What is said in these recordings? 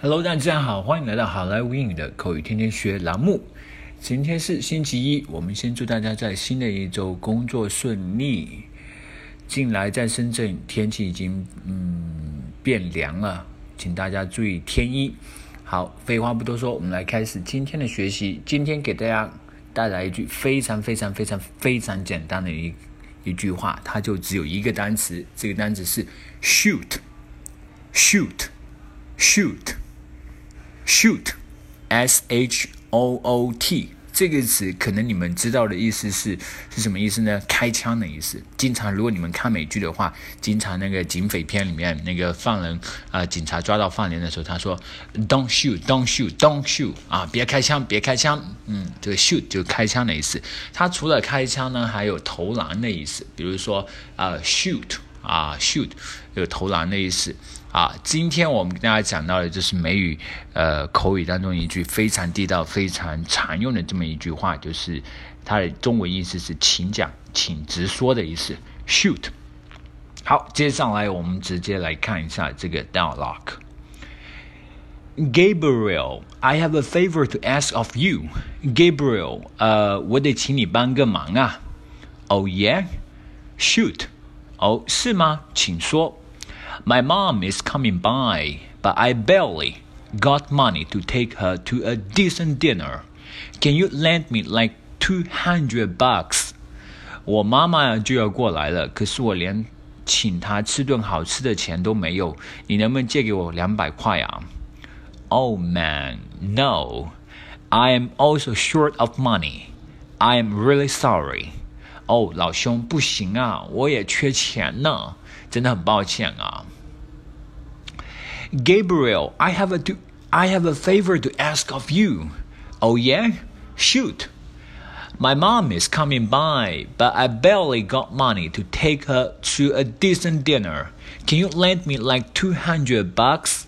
Hello，大家好，欢迎来到好莱坞英语的口语天天学栏目。今天是星期一，我们先祝大家在新的一周工作顺利。近来在深圳天气已经嗯变凉了，请大家注意添衣。好，废话不多说，我们来开始今天的学习。今天给大家带来一句非常非常非常非常简单的一一句话，它就只有一个单词，这个单词是 shoot，shoot，shoot。Shoot，S H O O T 这个词可能你们知道的意思是是什么意思呢？开枪的意思。经常如果你们看美剧的话，经常那个警匪片里面那个犯人啊，警察抓到犯人的时候，他说 Don't shoot, don't shoot, don't shoot 啊，别开枪，别开枪。嗯，这个 shoot 就开枪的意思。它除了开枪呢，还有投篮的意思。比如说啊，shoot 啊，shoot 有投篮的意思。啊，今天我们跟大家讲到的就是美语，呃，口语当中一句非常地道、非常常用的这么一句话，就是它的中文意思是“请讲，请直说”的意思。Shoot。好，接下来我们直接来看一下这个 dialogue。Gabriel, I have a favor to ask of you. Gabriel，呃，我得请你帮个忙啊。Oh yeah? Shoot。哦，是吗？请说。My mom is coming by, but I barely got money to take her to a decent dinner. Can you lend me like two hundred bucks? 我妈妈就要过来了，可是我连请她吃顿好吃的钱都没有。你能不能借给我两百块啊？Oh man, no. I am also short of money. I am really sorry. 哦，老兄，不行啊，我也缺钱呢。真的很抱歉啊。Gabriel, I have a to, I have a favor to ask of you. Oh yeah? Shoot. My mom is coming by, but I barely got money to take her to a decent dinner. Can you lend me like 200 bucks?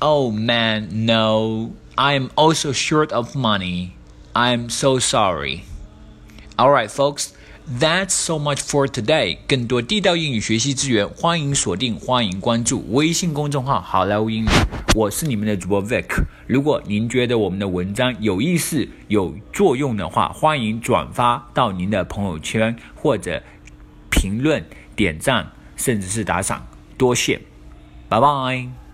Oh man, no. I'm also short of money. I'm so sorry. All right, folks. That's so much for today。更多地道英语学习资源，欢迎锁定，欢迎关注微信公众号“好莱坞英语”。我是你们的主播 Vic。如果您觉得我们的文章有意思、有作用的话，欢迎转发到您的朋友圈或者评论、点赞，甚至是打赏。多谢，拜拜。